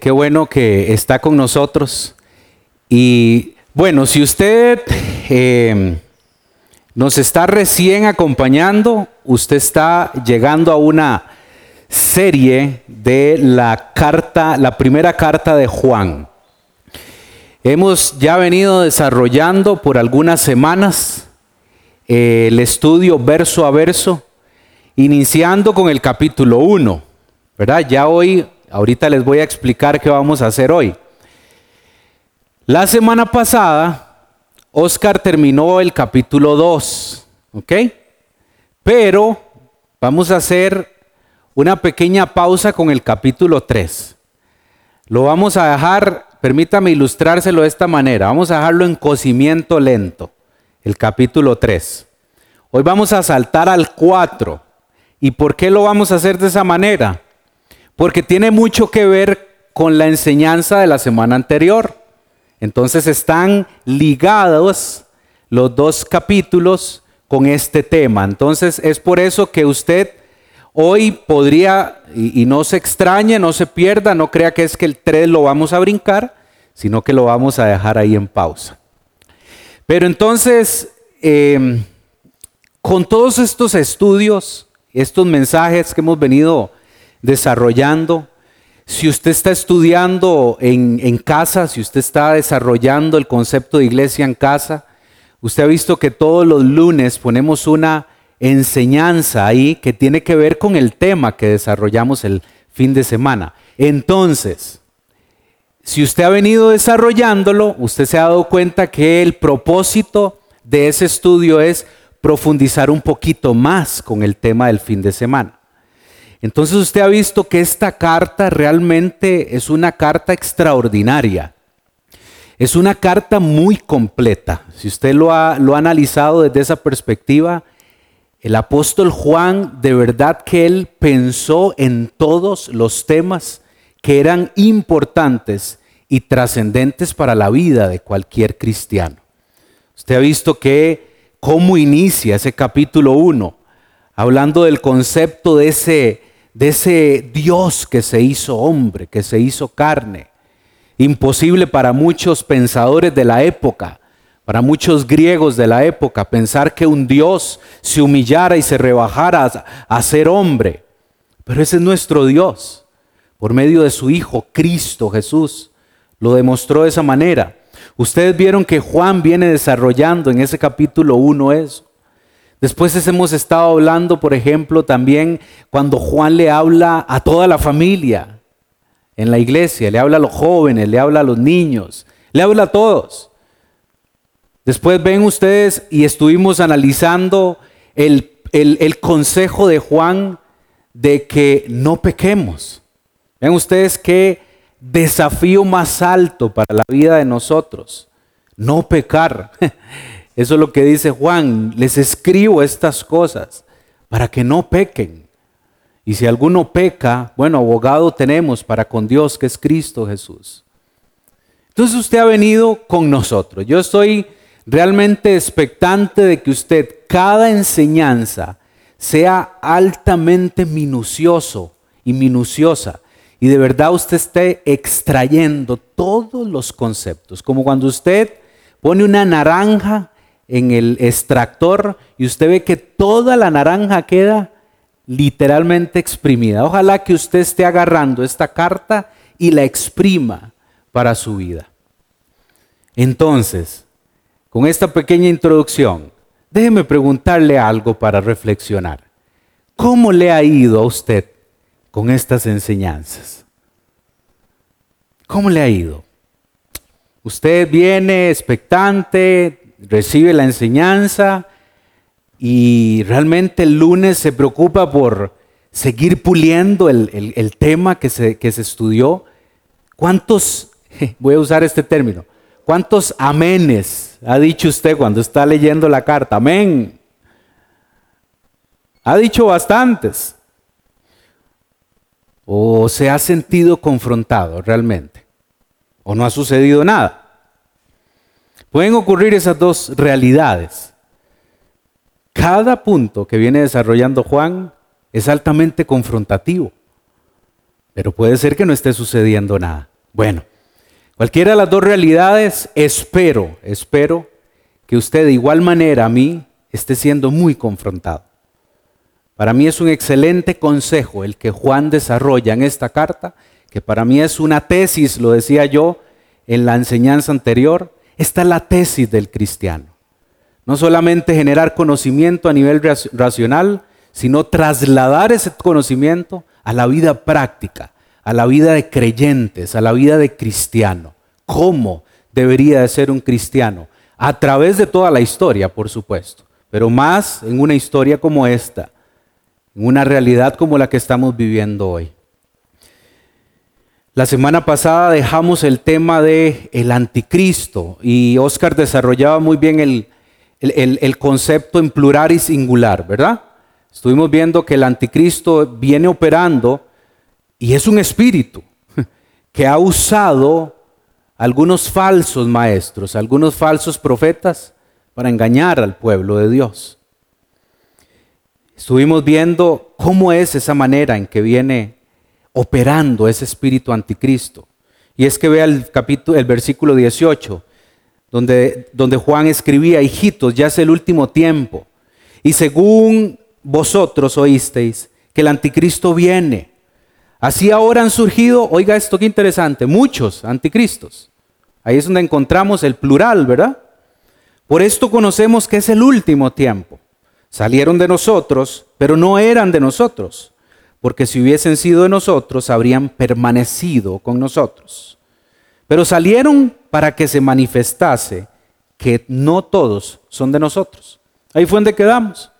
Qué bueno que está con nosotros. Y bueno, si usted eh, nos está recién acompañando, usted está llegando a una serie de la carta, la primera carta de Juan. Hemos ya venido desarrollando por algunas semanas eh, el estudio verso a verso, iniciando con el capítulo 1, ¿verdad? Ya hoy Ahorita les voy a explicar qué vamos a hacer hoy. La semana pasada, Oscar terminó el capítulo 2, ¿ok? Pero vamos a hacer una pequeña pausa con el capítulo 3. Lo vamos a dejar, permítame ilustrárselo de esta manera, vamos a dejarlo en cocimiento lento, el capítulo 3. Hoy vamos a saltar al 4. ¿Y por qué lo vamos a hacer de esa manera? Porque tiene mucho que ver con la enseñanza de la semana anterior. Entonces están ligados los dos capítulos con este tema. Entonces es por eso que usted hoy podría, y, no se extrañe, no se pierda, no crea que es que el 3 lo vamos a brincar, sino que lo vamos a dejar ahí en pausa. Pero entonces, em, con todos estos estudios, estos mensajes que hemos venido desarrollando. Si usted está estudiando en, casa, si usted está desarrollando el concepto de iglesia en casa, usted ha visto que todos los lunes ponemos una enseñanza ahí que tiene que ver con el tema que desarrollamos el fin de semana. Entonces, si usted ha venido desarrollándolo, usted se ha dado cuenta que el propósito de ese estudio es profundizar un poquito más con el tema del fin de semana. Entonces usted ha visto que esta carta realmente es una carta extraordinaria. Es una carta muy completa. Si usted lo ha, analizado desde esa perspectiva, el apóstol Juan, de verdad que él pensó en todos los temas que eran importantes y trascendentes para la vida de cualquier cristiano. Usted ha visto que cómo inicia ese capítulo 1, hablando del concepto de ese de ese Dios que se hizo hombre, que se hizo carne. Imposible para muchos pensadores de la época, para muchos griegos de la época, pensar que un Dios se humillara y se rebajara a, ser hombre. Pero ese es nuestro Dios. Por medio de su Hijo, Cristo Jesús, lo demostró de esa manera. Ustedes vieron que Juan viene desarrollando en ese capítulo 1 eso. Después hemos estado hablando, por ejemplo, también cuando Juan le habla a toda la familia en la iglesia, le habla a los jóvenes, le habla a los niños, le habla a todos. Después ven ustedes y estuvimos analizando el, el consejo de Juan de que no pequemos. Ven ustedes qué desafío más alto para la vida de nosotros, no pecar. Eso es lo que dice Juan, les escribo estas cosas para que no pequen. Y si alguno peca, bueno, abogado tenemos para con Dios, que es Cristo Jesús. Entonces usted ha venido con nosotros. Yo estoy realmente expectante de que usted cada enseñanza sea altamente minucioso y minuciosa. Y de verdad usted esté extrayendo todos los conceptos. Como cuando usted pone una naranja en el extractor y usted ve que toda la naranja queda literalmente exprimida. Ojalá que usted esté agarrando esta carta y la exprima para su vida. Entonces, con esta pequeña introducción, déjeme preguntarle algo para reflexionar. ¿Cómo le ha ido a usted con estas enseñanzas? ¿Cómo le ha ido? Usted viene expectante, recibe la enseñanza y realmente el lunes se preocupa por seguir puliendo el, tema que se, que se estudió. ¿Cuántos, voy a usar este término, cuántos amenes ha dicho usted cuando está leyendo la carta? Amén. Ha dicho bastantes. ¿O se ha sentido confrontado realmente? ¿O no ha sucedido nada? Pueden ocurrir esas dos realidades. Cada punto que viene desarrollando Juan es altamente confrontativo. pero puede ser que no esté sucediendo nada. Bueno, cualquiera de las dos realidades, espero, espero que usted de igual manera a mí esté siendo muy confrontado. Para mí es un excelente consejo el que Juan desarrolla en esta carta, que para mí es una tesis, lo decía yo en la enseñanza anterior, esta es la tesis del cristiano. No solamente generar conocimiento a nivel racional, sino trasladar ese conocimiento a la vida práctica, a la vida de creyentes, a la vida de cristiano. ¿Cómo debería de ser un cristiano? A través de toda la historia, por supuesto, pero más en una historia como esta, en una realidad como la que estamos viviendo hoy. La semana pasada dejamos el tema de el anticristo y Oscar desarrollaba muy bien el, el, concepto en plural y singular, ¿verdad? Estuvimos viendo que el anticristo viene operando y es un espíritu que ha usado algunos falsos maestros, algunos falsos profetas para engañar al pueblo de Dios. Estuvimos viendo cómo es esa manera en que viene operando ese espíritu anticristo. Y es que vea el capítulo, el versículo 18, donde, donde Juan escribía, hijitos, ya es el último tiempo. Y según vosotros oísteis que el anticristo viene. Así ahora han surgido, oiga esto qué interesante, muchos anticristos. Ahí es donde encontramos el plural, ¿verdad? Por esto conocemos que es el último tiempo. Salieron de nosotros, pero no eran de nosotros, porque si hubiesen sido de nosotros, habrían permanecido con nosotros. Pero salieron para que se manifestase que no todos son de nosotros. Ahí fue donde quedamos.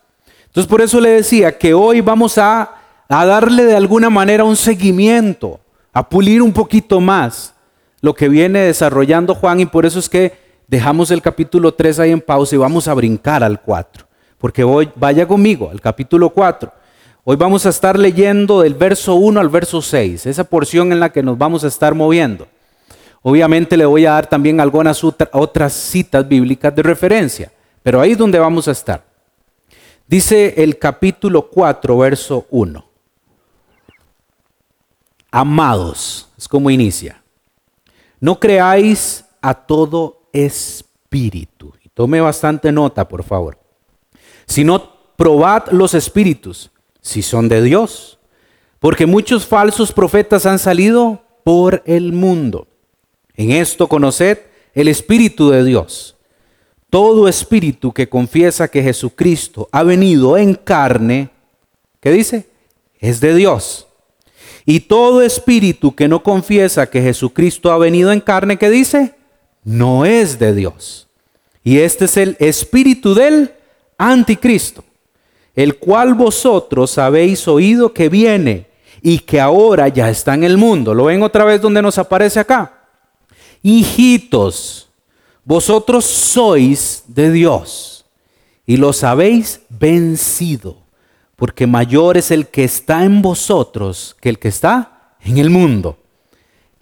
Entonces por eso le decía que hoy vamos a, a darle de alguna manera un seguimiento, a pulir un poquito más lo que viene desarrollando Juan y por eso es que dejamos el capítulo 3 ahí en pausa y vamos a brincar al 4 porque hoy vaya conmigo al capítulo 4. Hoy vamos a estar leyendo del verso 1 al verso 6, esa porción en la que nos vamos a estar moviendo. Obviamente le voy a dar también algunas otras citas bíblicas de referencia, pero ahí es donde vamos a estar. Dice el capítulo 4, verso 1. Amados, es como inicia. No creáis a todo espíritu. Tome bastante nota, por favor sino probad los espíritus, si son de Dios. Porque muchos falsos profetas han salido por el mundo. En esto conoced el Espíritu de Dios. Todo espíritu que confiesa que Jesucristo ha venido en carne, ¿qué dice? Es de Dios. Y todo espíritu que no confiesa que Jesucristo ha venido en carne, ¿qué dice? No es de Dios. Y este es el espíritu del anticristo, el cual vosotros habéis oído que viene y que ahora ya está en el mundo. ¿Lo ven otra vez donde nos aparece acá? Hijitos, vosotros sois de Dios y los habéis vencido, porque mayor es el que está en vosotros que el que está en el mundo.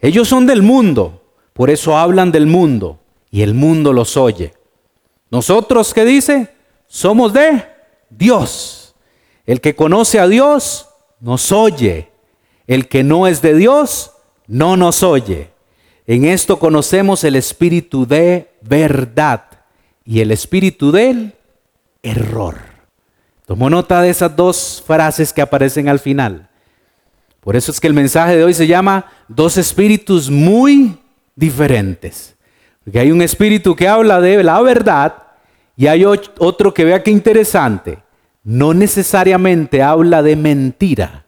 Ellos son del mundo, por eso hablan del mundo y el mundo los oye. Nosotros, ¿qué dice? somos de Dios. El que conoce a Dios nos oye. El que no es de Dios no nos oye. En esto conocemos el espíritu de verdad y el espíritu del error. Tomo nota de esas dos frases que aparecen al final. Por eso es que el mensaje de hoy se llama dos espíritus muy diferentes. Porque hay un espíritu que habla de la verdad y hay otro que vea qué interesante. No necesariamente habla de mentira,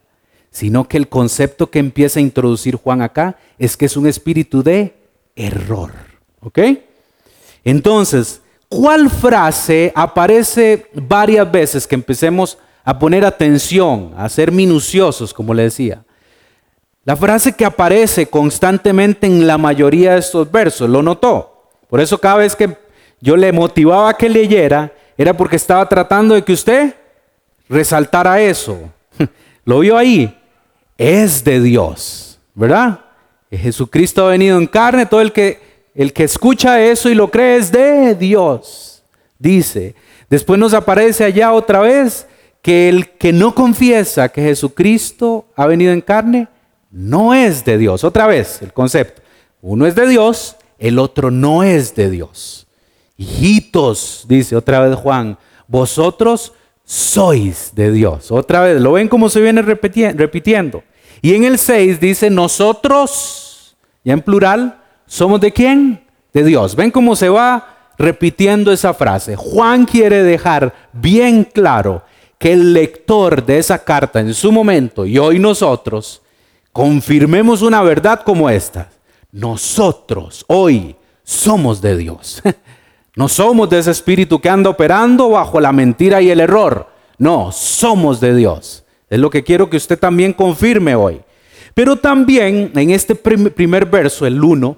sino que el concepto que empieza a introducir Juan acá es que es un espíritu de error. ¿Ok? Entonces, ¿cuál frase aparece varias veces que empecemos a poner atención, a ser minuciosos, como le decía? La frase que aparece constantemente en la mayoría de estos versos, ¿lo notó? Por eso cada vez que yo le motivaba que leyera, era porque estaba tratando de que usted resaltara eso. Lo vio ahí. Es de Dios, ¿verdad? Jesucristo ha venido en carne, todo el que, el que escucha eso y lo cree es de Dios, dice. Después nos aparece allá otra vez que el que no confiesa que Jesucristo ha venido en carne, no es de Dios. Otra vez el concepto. Uno es de Dios, el otro no es de Dios. Hijitos, dice otra vez Juan, vosotros sois de Dios. Otra vez, lo ven como se viene repitiendo. Y en el 6 dice, nosotros, ya en plural, somos de quién? De Dios. Ven cómo se va repitiendo esa frase. Juan quiere dejar bien claro que el lector de esa carta en su momento y hoy nosotros confirmemos una verdad como esta. Nosotros hoy somos de Dios. No somos de ese espíritu que anda operando bajo la mentira y el error. No, somos de Dios. Es lo que quiero que usted también confirme hoy. Pero también en este primer verso, el 1,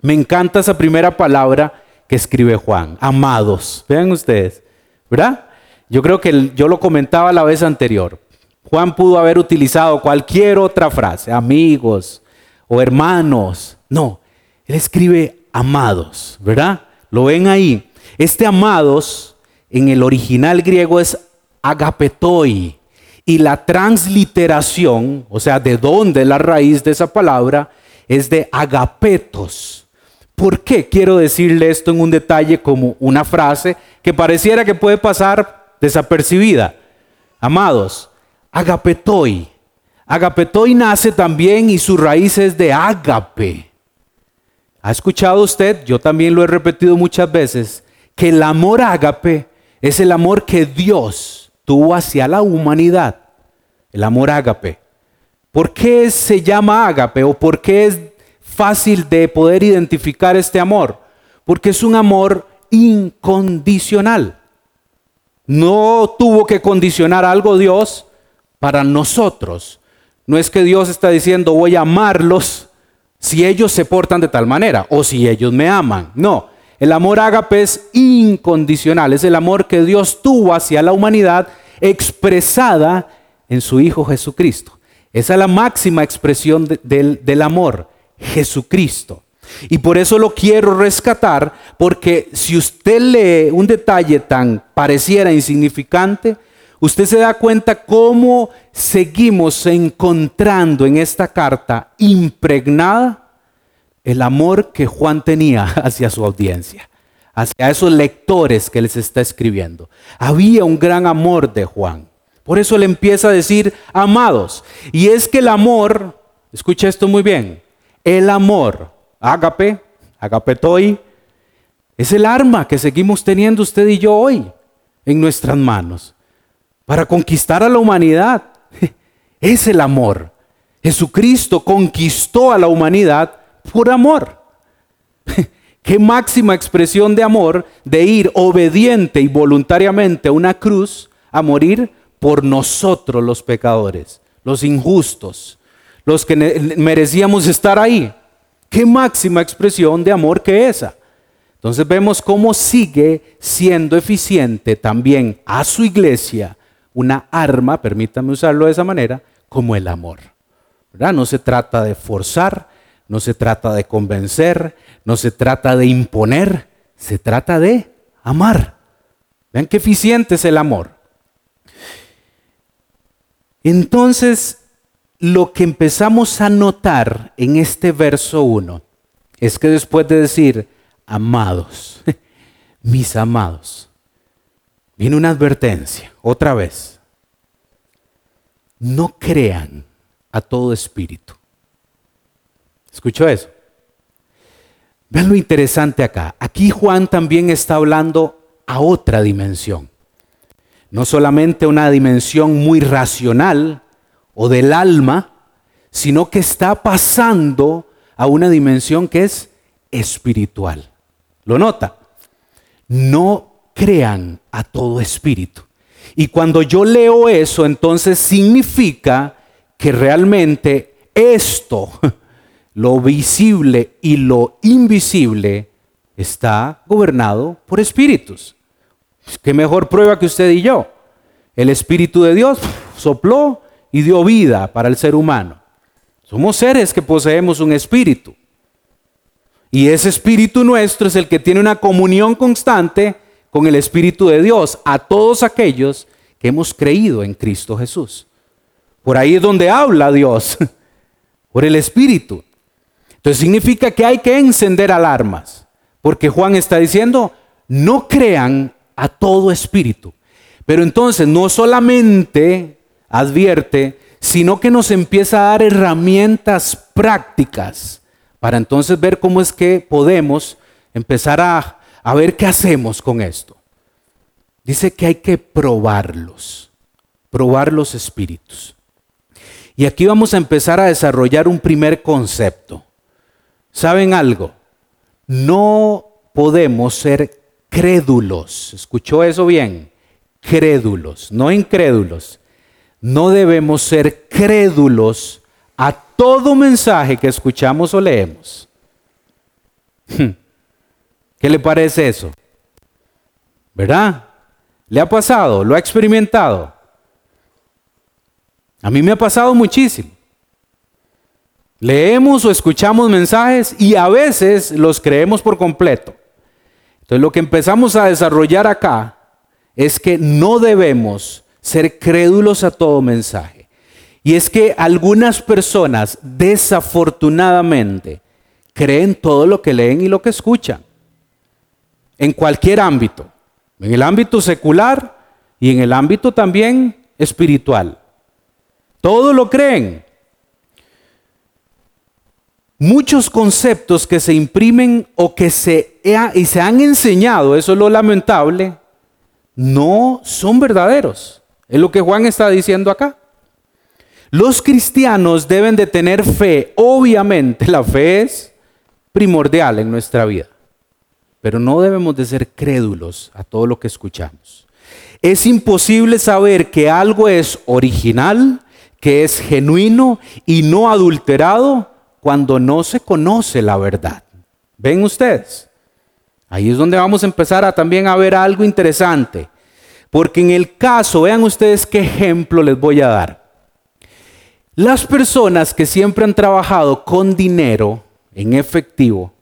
me encanta esa primera palabra que escribe Juan. Amados. Vean ustedes, ¿verdad? Yo creo que yo lo comentaba la vez anterior. Juan pudo haber utilizado cualquier otra frase, amigos o hermanos. No, él escribe amados, ¿verdad? Lo ven ahí. Este amados en el original griego es agapetoi. Y la transliteración, o sea, de dónde la raíz de esa palabra, es de agapetos. ¿Por qué quiero decirle esto en un detalle como una frase que pareciera que puede pasar desapercibida? Amados, agapetoi. Agapetoi nace también y su raíz es de agape. ¿Ha escuchado usted? Yo también lo he repetido muchas veces, que el amor ágape es el amor que Dios tuvo hacia la humanidad. El amor ágape. ¿Por qué se llama ágape o por qué es fácil de poder identificar este amor? Porque es un amor incondicional. No tuvo que condicionar algo Dios para nosotros. No es que Dios está diciendo voy a amarlos si ellos se portan de tal manera o si ellos me aman. No, el amor ágape es incondicional, es el amor que Dios tuvo hacia la humanidad expresada en su Hijo Jesucristo. Esa es la máxima expresión del, del amor, Jesucristo. Y por eso lo quiero rescatar, porque si usted lee un detalle tan pareciera insignificante, usted se da cuenta cómo seguimos encontrando en esta carta impregnada el amor que Juan tenía hacia su audiencia, hacia esos lectores que les está escribiendo. Había un gran amor de Juan. Por eso le empieza a decir, amados. Y es que el amor, escucha esto muy bien, el amor, ágape, agapetoi, es el arma que seguimos teniendo usted y yo hoy en nuestras manos para conquistar a la humanidad. Es el amor. Jesucristo conquistó a la humanidad por amor. Qué máxima expresión de amor de ir obediente y voluntariamente a una cruz a morir por nosotros los pecadores, los injustos, los que merecíamos estar ahí. Qué máxima expresión de amor que esa. Entonces vemos cómo sigue siendo eficiente también a su iglesia una arma, permítame usarlo de esa manera, como el amor. No se trata de forzar, no se trata de convencer, no se trata de imponer, se trata de amar. Vean qué eficiente es el amor. Entonces, lo que empezamos a notar en este verso 1 es que después de decir, amados, mis amados, viene una advertencia, otra vez. No crean a todo espíritu. ¿Escuchó eso? Vean lo interesante acá. Aquí Juan también está hablando a otra dimensión. No solamente una dimensión muy racional o del alma, sino que está pasando a una dimensión que es espiritual. ¿Lo nota? No crean a todo espíritu. Y cuando yo leo eso, entonces significa que realmente esto, lo visible y lo invisible, está gobernado por espíritus. ¿Qué mejor prueba que usted y yo? El Espíritu de Dios sopló y dio vida para el ser humano. Somos seres que poseemos un espíritu. Y ese espíritu nuestro es el que tiene una comunión constante con el Espíritu de Dios a todos aquellos que hemos creído en Cristo Jesús. Por ahí es donde habla Dios. por el Espíritu. Entonces significa que hay que encender alarmas, porque Juan está diciendo, no crean a todo espíritu. Pero entonces no solamente advierte, sino que nos empieza a dar herramientas prácticas para entonces ver cómo es que podemos empezar a, a ver qué hacemos con esto. Dice que hay que probarlos, probar los espíritus. Y aquí vamos a empezar a desarrollar un primer concepto. ¿Saben algo? No podemos ser crédulos. ¿Escuchó eso bien? Crédulos, no incrédulos. No debemos ser crédulos a todo mensaje que escuchamos o leemos. ¿Qué le parece eso? ¿Verdad? ¿Le ha pasado? ¿Lo ha experimentado? A mí me ha pasado muchísimo. Leemos o escuchamos mensajes y a veces los creemos por completo. Entonces lo que empezamos a desarrollar acá es que no debemos ser crédulos a todo mensaje. Y es que algunas personas desafortunadamente creen todo lo que leen y lo que escuchan. En cualquier ámbito. En el ámbito secular y en el ámbito también espiritual. Todo lo creen. Muchos conceptos que se imprimen o que se, y se han enseñado, eso es lo lamentable, no son verdaderos. Es lo que Juan está diciendo acá. Los cristianos deben de tener fe. Obviamente la fe es primordial en nuestra vida. Pero no debemos de ser crédulos a todo lo que escuchamos. Es imposible saber que algo es original, que es genuino y no adulterado cuando no se conoce la verdad. ¿Ven ustedes? Ahí es donde vamos a empezar a también a ver algo interesante. Porque en el caso, vean ustedes qué ejemplo les voy a dar. Las personas que siempre han trabajado con dinero en efectivo,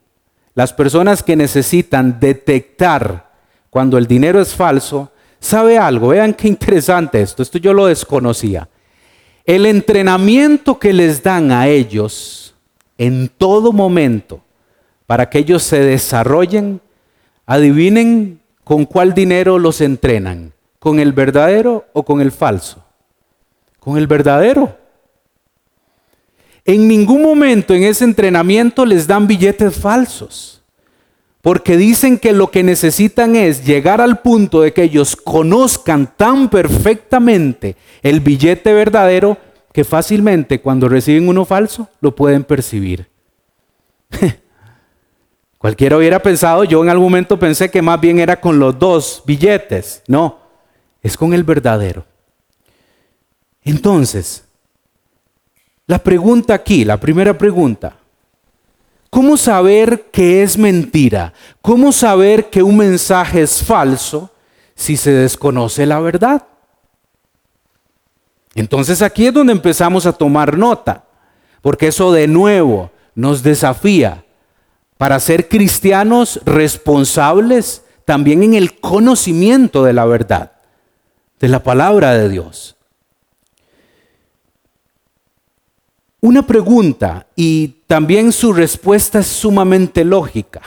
las personas que necesitan detectar cuando el dinero es falso, sabe algo, vean qué interesante esto, esto yo lo desconocía. El entrenamiento que les dan a ellos en todo momento para que ellos se desarrollen, adivinen con cuál dinero los entrenan, con el verdadero o con el falso. Con el verdadero. En ningún momento en ese entrenamiento les dan billetes falsos, porque dicen que lo que necesitan es llegar al punto de que ellos conozcan tan perfectamente el billete verdadero que fácilmente cuando reciben uno falso lo pueden percibir. Cualquiera hubiera pensado, yo en algún momento pensé que más bien era con los dos billetes. No, es con el verdadero. Entonces, la pregunta aquí, la primera pregunta, ¿cómo saber que es mentira? ¿Cómo saber que un mensaje es falso si se desconoce la verdad? Entonces aquí es donde empezamos a tomar nota, porque eso de nuevo nos desafía para ser cristianos responsables también en el conocimiento de la verdad, de la palabra de Dios. Una pregunta y también su respuesta es sumamente lógica.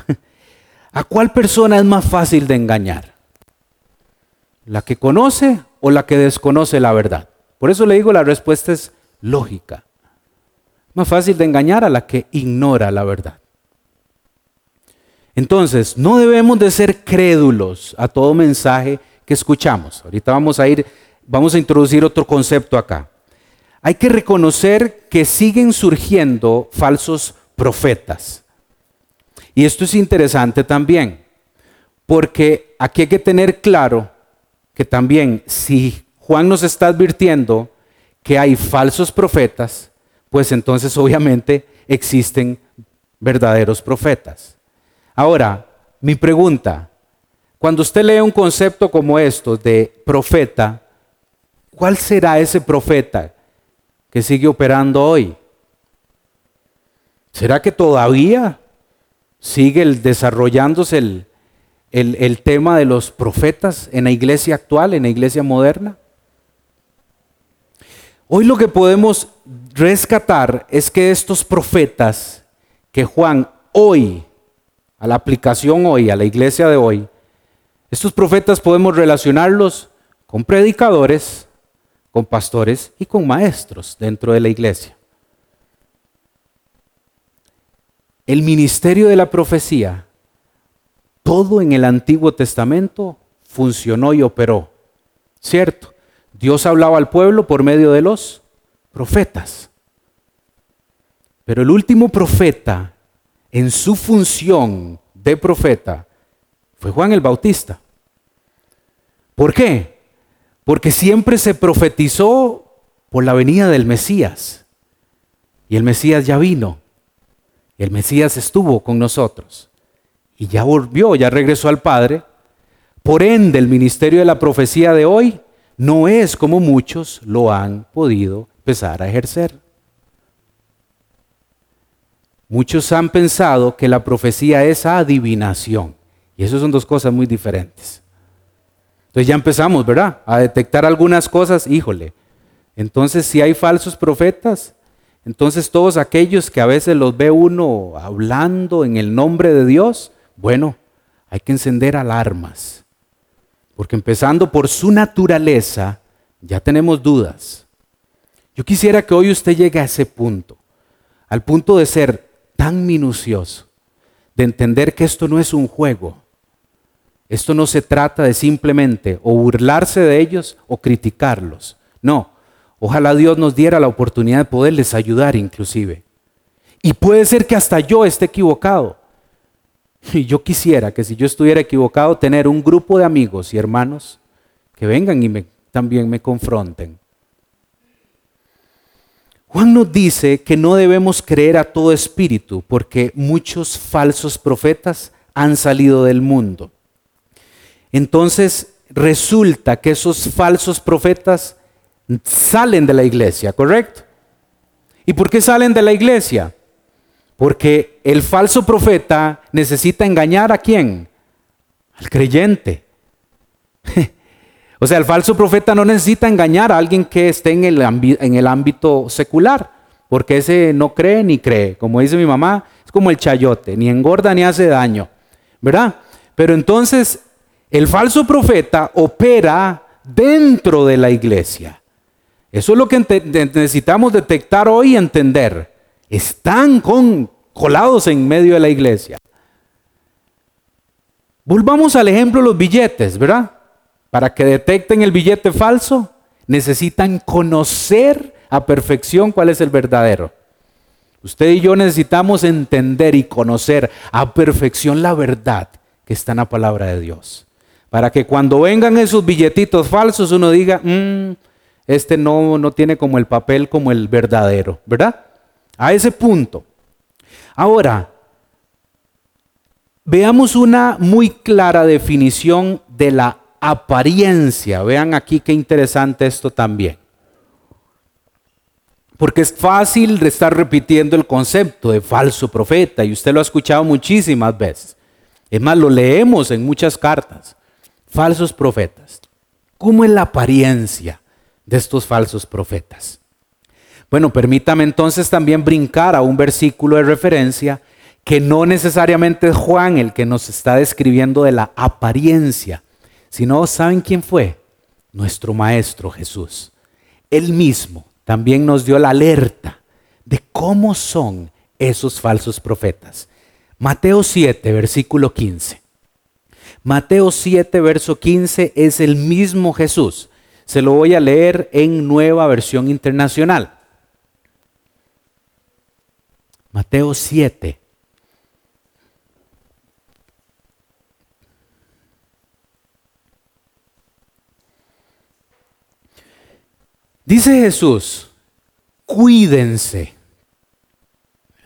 ¿A cuál persona es más fácil de engañar? ¿La que conoce o la que desconoce la verdad? Por eso le digo, la respuesta es lógica. Más fácil de engañar a la que ignora la verdad. Entonces, no debemos de ser crédulos a todo mensaje que escuchamos. Ahorita vamos a ir, vamos a introducir otro concepto acá hay que reconocer que siguen surgiendo falsos profetas. Y esto es interesante también, porque aquí hay que tener claro que también si Juan nos está advirtiendo que hay falsos profetas, pues entonces obviamente existen verdaderos profetas. Ahora, mi pregunta, cuando usted lee un concepto como esto de profeta, ¿cuál será ese profeta? Que sigue operando hoy? ¿Será que todavía sigue desarrollándose el, el tema de los profetas en la iglesia actual, en la iglesia moderna? Hoy lo que podemos rescatar es que estos profetas que Juan hoy, a la aplicación hoy, a la iglesia de hoy, estos profetas podemos relacionarlos con predicadores, con pastores y con maestros dentro de la iglesia. El ministerio de la profecía, todo en el Antiguo Testamento funcionó y operó. ¿Cierto? Dios hablaba al pueblo por medio de los profetas. Pero el último profeta en su función de profeta fue Juan el Bautista. ¿Por qué? Porque siempre se profetizó por la venida del Mesías. Y el Mesías ya vino. El Mesías estuvo con nosotros. Y ya volvió, ya regresó al Padre. Por ende, el ministerio de la profecía de hoy no es como muchos lo han podido empezar a ejercer. Muchos han pensado que la profecía es adivinación. Y eso son dos cosas muy diferentes. Entonces ya empezamos, ¿verdad? A detectar algunas cosas, híjole. Entonces si hay falsos profetas, entonces todos aquellos que a veces los ve uno hablando en el nombre de Dios, bueno, hay que encender alarmas. Porque empezando por su naturaleza, ya tenemos dudas. Yo quisiera que hoy usted llegue a ese punto, al punto de ser tan minucioso, de entender que esto no es un juego, esto no se trata de simplemente o burlarse de ellos o criticarlos. No, ojalá Dios nos diera la oportunidad de poderles ayudar inclusive. Y puede ser que hasta yo esté equivocado. Y yo quisiera que si yo estuviera equivocado, tener un grupo de amigos y hermanos que vengan y también me confronten. Juan nos dice que no debemos creer a todo espíritu porque muchos falsos profetas han salido del mundo. Entonces resulta que esos falsos profetas salen de la iglesia, ¿correcto? ¿Y por qué salen de la iglesia? Porque el falso profeta necesita engañar a quién? Al creyente. o sea, el falso profeta no necesita engañar a alguien que esté en el, ámbito secular, porque ese no cree ni cree. Como dice mi mamá, es como el chayote, ni engorda ni hace daño, ¿verdad? Pero entonces el falso profeta opera dentro de la iglesia. Eso es lo que necesitamos detectar hoy y entender. Están colados en medio de la iglesia. Volvamos al ejemplo de los billetes, ¿verdad? Para que detecten el billete falso, necesitan conocer a perfección cuál es el verdadero. Usted y yo necesitamos entender y conocer a perfección la verdad que está en la palabra de Dios. Para que cuando vengan esos billetitos falsos uno diga, mm, este no, no tiene como el papel como el verdadero, ¿verdad? A ese punto. Ahora, veamos una muy clara definición de la apariencia. Vean aquí qué interesante esto también. Porque es fácil estar repitiendo el concepto de falso profeta y usted lo ha escuchado muchísimas veces. Es más, lo leemos en muchas cartas falsos profetas. ¿Cómo es la apariencia de estos falsos profetas? Bueno, permítame entonces también brincar a un versículo de referencia que no necesariamente es Juan el que nos está describiendo de la apariencia, sino ¿saben quién fue? Nuestro Maestro Jesús. Él mismo también nos dio la alerta de cómo son esos falsos profetas. Mateo 7, versículo 15. Mateo 7, verso 15 es el mismo Jesús. Se lo voy a leer en nueva versión internacional. Mateo 7. Dice Jesús, cuídense.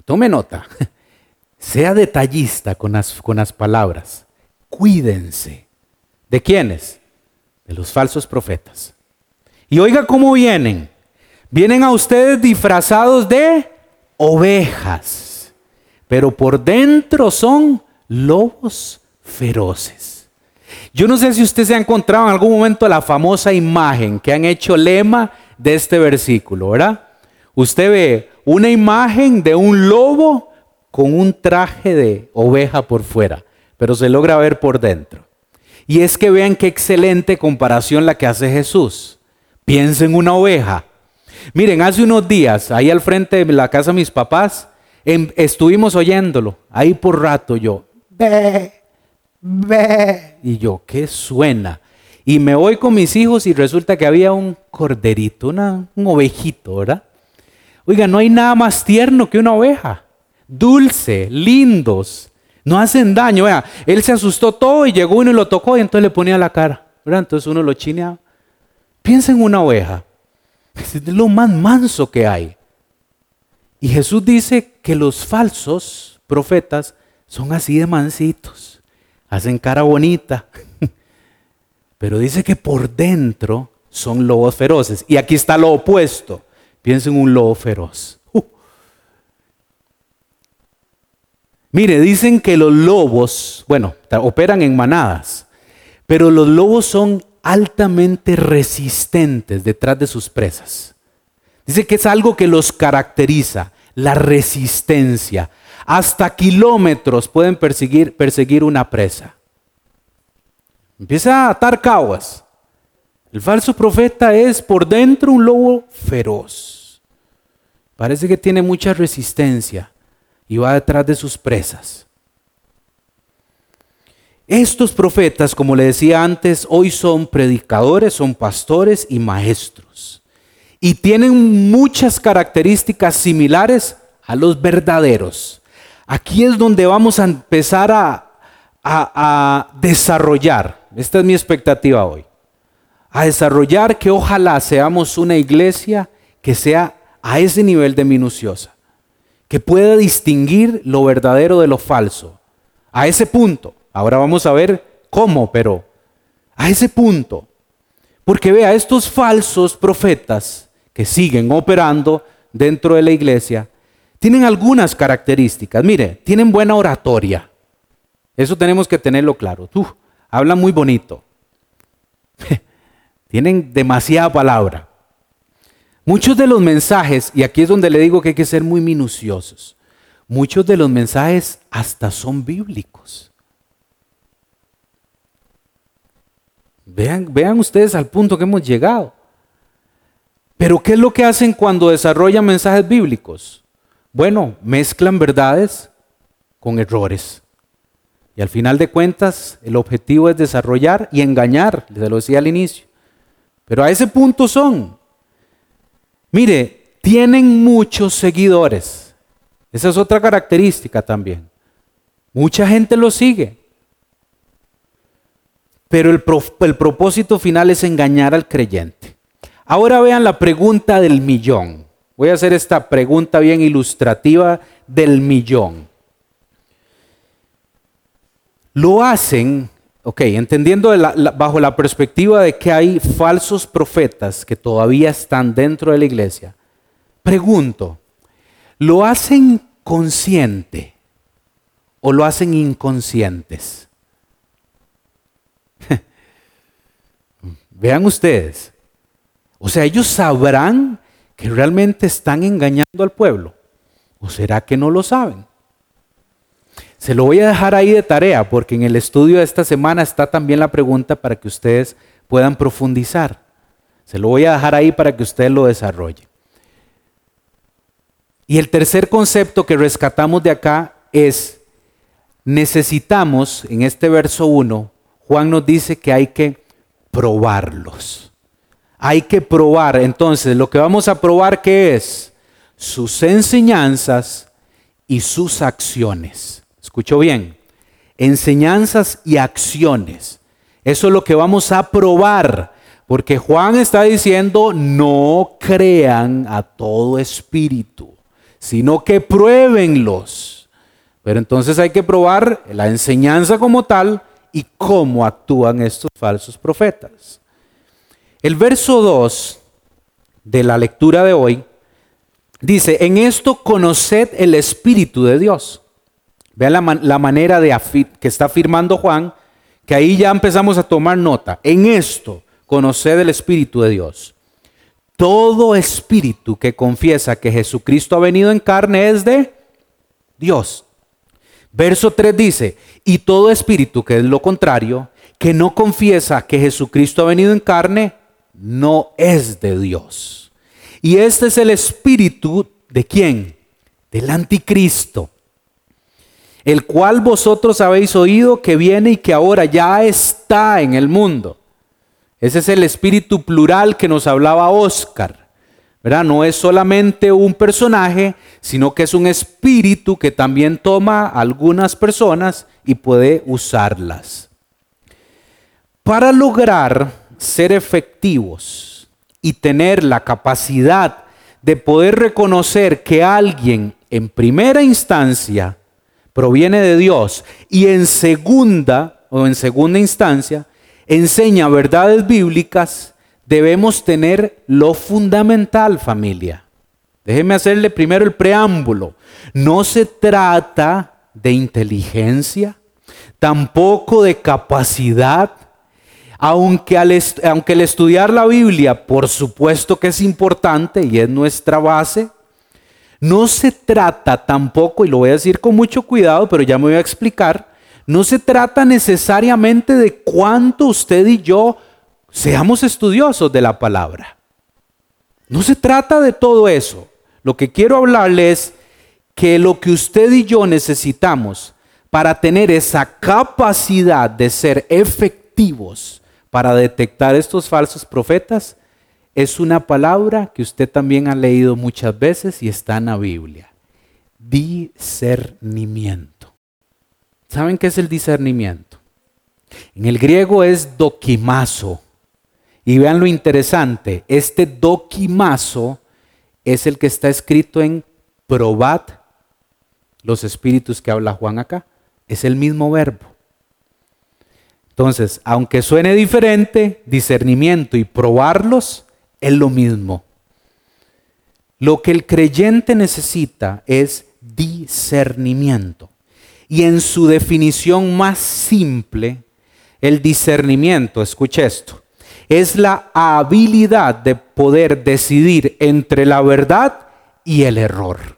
Tome nota. Sea detallista con las, con las palabras cuídense. ¿De quiénes? De los falsos profetas. Y oiga cómo vienen. Vienen a ustedes disfrazados de ovejas, pero por dentro son lobos feroces. Yo no sé si usted se ha encontrado en algún momento la famosa imagen que han hecho lema de este versículo, ¿verdad? usted ve una imagen de un lobo con un traje de oveja por fuera, pero se logra ver por dentro. Y es que vean qué excelente comparación la que hace Jesús. Piensen en una oveja. Miren, hace unos días, ahí al frente de la casa de mis papás, em, estuvimos oyéndolo, ahí por rato yo, ve, ve, y yo, ¿qué suena? Y me voy con mis hijos y resulta que había un corderito, una, un ovejito, ¿verdad? Oiga, no hay nada más tierno que una oveja. Dulce, lindos, no hacen daño. Vea, él se asustó todo y llegó uno y lo tocó y entonces le ponía la cara. ¿verdad? Entonces uno lo chineaba. Piensa en una oveja. Es lo más manso que hay. Y Jesús dice que los falsos profetas son así de mansitos. Hacen cara bonita. Pero dice que por dentro son lobos feroces. Y aquí está lo opuesto. Piensa en un lobo feroz. Mire, dicen que los lobos, bueno, operan en manadas, pero los lobos son altamente resistentes detrás de sus presas. Dice que es algo que los caracteriza, la resistencia. Hasta kilómetros pueden perseguir, perseguir una presa. Empieza a atar caguas. El falso profeta es por dentro un lobo feroz. Parece que tiene mucha resistencia y va detrás de sus presas. Estos profetas, como le decía antes, hoy son predicadores, son pastores y maestros. Y tienen muchas características similares a los verdaderos. Aquí es donde vamos a empezar a, a desarrollar. Esta es mi expectativa hoy a desarrollar que ojalá seamos una iglesia que sea a ese nivel de minuciosa, que pueda distinguir lo verdadero de lo falso. A ese punto. Ahora vamos a ver cómo, pero a ese punto. Porque vea, estos falsos profetas que siguen operando dentro de la iglesia, tienen algunas características. Mire, tienen buena oratoria. Eso tenemos que tenerlo claro. Tú, habla muy bonito. Tienen demasiada palabra. Muchos de los mensajes, y aquí es donde le digo que hay que ser muy minuciosos, muchos de los mensajes hasta son bíblicos. Vean, vean ustedes al punto que hemos llegado. Pero ¿qué es lo que hacen cuando desarrollan mensajes bíblicos? Bueno, mezclan verdades con errores. Y al final de cuentas, el objetivo es desarrollar y engañar, les lo decía al inicio. Pero a ese punto son. Mire, tienen muchos seguidores. Esa es otra característica también. Mucha gente lo sigue. Pero el, el, propósito final es engañar al creyente. Ahora vean la pregunta del millón. Voy a hacer esta pregunta bien ilustrativa del millón. Lo hacen Ok, entendiendo bajo la perspectiva de que hay falsos profetas que todavía están dentro de la iglesia, pregunto, ¿lo hacen consciente o lo hacen inconscientes? Vean ustedes, o sea, ellos sabrán que realmente están engañando al pueblo, o será que no lo saben. Se lo voy a dejar ahí de tarea porque en el estudio de esta semana está también la pregunta para que ustedes puedan profundizar. Se lo voy a dejar ahí para que usted lo desarrolle. Y el tercer concepto que rescatamos de acá es, necesitamos, en este verso 1, Juan nos dice que hay que probarlos. Hay que probar. Entonces, lo que vamos a probar, ¿qué es? Sus enseñanzas y sus acciones. Escuchó bien. Enseñanzas y acciones. Eso es lo que vamos a probar. Porque Juan está diciendo, no crean a todo espíritu, sino que pruébenlos. Pero entonces hay que probar la enseñanza como tal y cómo actúan estos falsos profetas. El verso 2 de la lectura de hoy dice, en esto conoced el Espíritu de Dios. Vean la, manera de que está afirmando Juan, que ahí ya empezamos a tomar nota. En esto, conocer el Espíritu de Dios. todo espíritu que confiesa que Jesucristo ha venido en carne es de Dios. Verso 3 dice, y todo espíritu que es lo contrario, que no confiesa que Jesucristo ha venido en carne, no es de Dios. Y este es el espíritu de quién? Del anticristo, el cual vosotros habéis oído que viene y que ahora ya está en el mundo. Ese es el espíritu plural que nos hablaba Oscar. ¿verdad? No es solamente un personaje, sino que es un espíritu que también toma algunas personas y puede usarlas. Para lograr ser efectivos y tener la capacidad de poder reconocer que alguien en primera instancia proviene de Dios y en segunda o en segunda instancia enseña verdades bíblicas, debemos tener lo fundamental, familia. Déjeme hacerle primero el preámbulo. No se trata de inteligencia, tampoco de capacidad, aunque, al aunque el estudiar la Biblia, por supuesto que es importante y es nuestra base, no se trata tampoco, y lo voy a decir con mucho cuidado, pero ya me voy a explicar, no se trata necesariamente de cuánto usted y yo seamos estudiosos de la palabra. No se trata de todo eso. Lo que quiero hablarle es que lo que usted y yo necesitamos para tener esa capacidad de ser efectivos para detectar estos falsos profetas es una palabra que usted también ha leído muchas veces y está en la Biblia. Discernimiento. ¿Saben qué es el discernimiento? En el griego es doquimazo. Y vean lo interesante, este doquimazo es el que está escrito en probad los espíritus que habla Juan acá. Es el mismo verbo. Entonces, aunque suene diferente, discernimiento y probarlos es lo mismo. Lo que el creyente necesita es discernimiento. Y en su definición más simple, el discernimiento, escuche esto, es la habilidad de poder decidir entre la verdad y el error,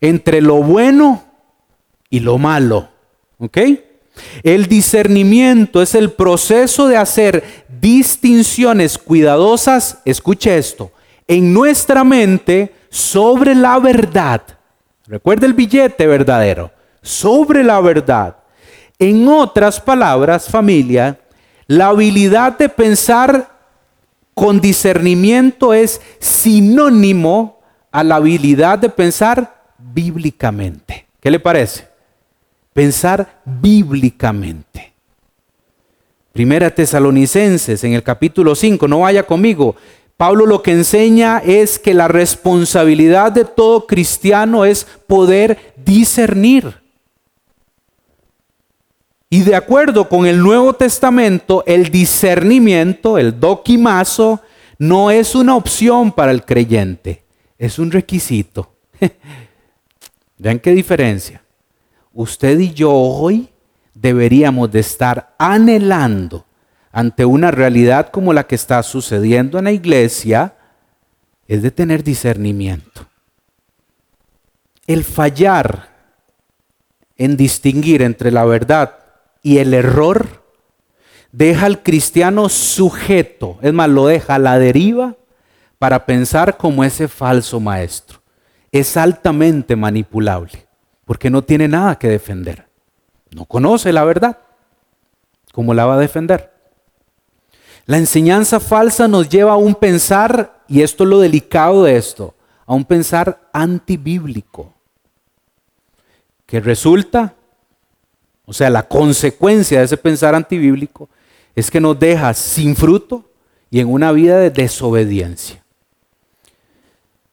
entre lo bueno y lo malo. ¿Ok? El discernimiento es el proceso de hacer distinciones cuidadosas, escuche esto, en nuestra mente sobre la verdad. Recuerda el billete verdadero sobre la verdad. En otras palabras, familia, la habilidad de pensar con discernimiento es sinónimo a la habilidad de pensar bíblicamente. ¿Qué le parece? Pensar bíblicamente. Primera Tesalonicenses en el capítulo 5, no vaya conmigo. Pablo lo que enseña es que la responsabilidad de todo cristiano es poder discernir. Y de acuerdo con el Nuevo Testamento, el discernimiento, el doquimazo, no es una opción para el creyente, es un requisito. Vean qué diferencia. Usted y yo hoy deberíamos de estar anhelando ante una realidad como la que está sucediendo en la iglesia, es de tener discernimiento. El fallar en distinguir entre la verdad y el error deja al cristiano sujeto, es más, lo deja a la deriva para pensar como ese falso maestro. Es altamente manipulable porque no tiene nada que defender. No conoce la verdad. ¿Cómo la va a defender? La enseñanza falsa nos lleva a un pensar, y esto es lo delicado de esto, a un pensar antibíblico, que resulta o sea, la consecuencia de ese pensar antibíblico es que nos deja sin fruto y en una vida de desobediencia.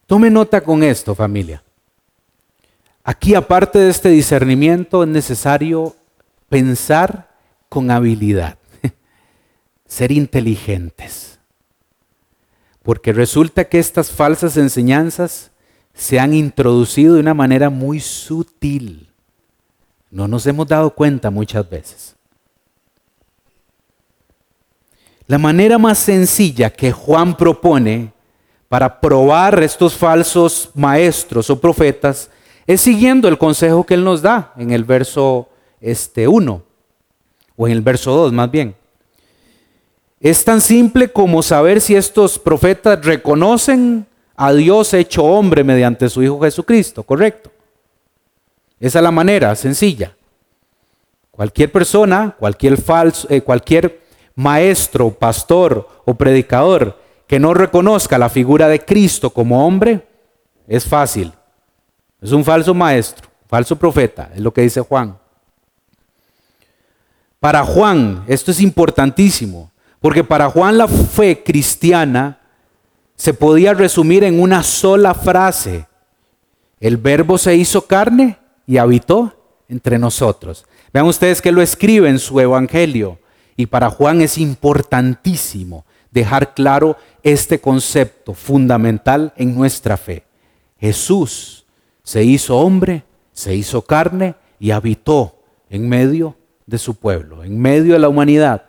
Tome nota con esto, familia. Aquí, aparte de este discernimiento, es necesario pensar con habilidad, ser inteligentes. Porque resulta que estas falsas enseñanzas se han introducido de una manera muy sutil no nos hemos dado cuenta muchas veces. La manera más sencilla que Juan propone para probar estos falsos maestros o profetas es siguiendo el consejo que él nos da en el verso este 1 o en el verso 2 más bien. Es tan simple como saber si estos profetas reconocen a Dios hecho hombre mediante su Hijo Jesucristo, ¿correcto? Esa es la manera sencilla. Cualquier persona, cualquier falso, eh, cualquier maestro, pastor o predicador que no reconozca la figura de Cristo como hombre, es fácil. Es un falso maestro, falso profeta, es lo que dice Juan. Para Juan, esto es importantísimo. Porque para Juan la fe cristiana se podía resumir en una sola frase. El verbo se hizo carne y habitó entre nosotros. Vean ustedes que lo escribe en su evangelio. Y para Juan es importantísimo dejar claro este concepto fundamental en nuestra fe. Jesús se hizo hombre, se hizo carne y habitó en medio de su pueblo, en medio de la humanidad.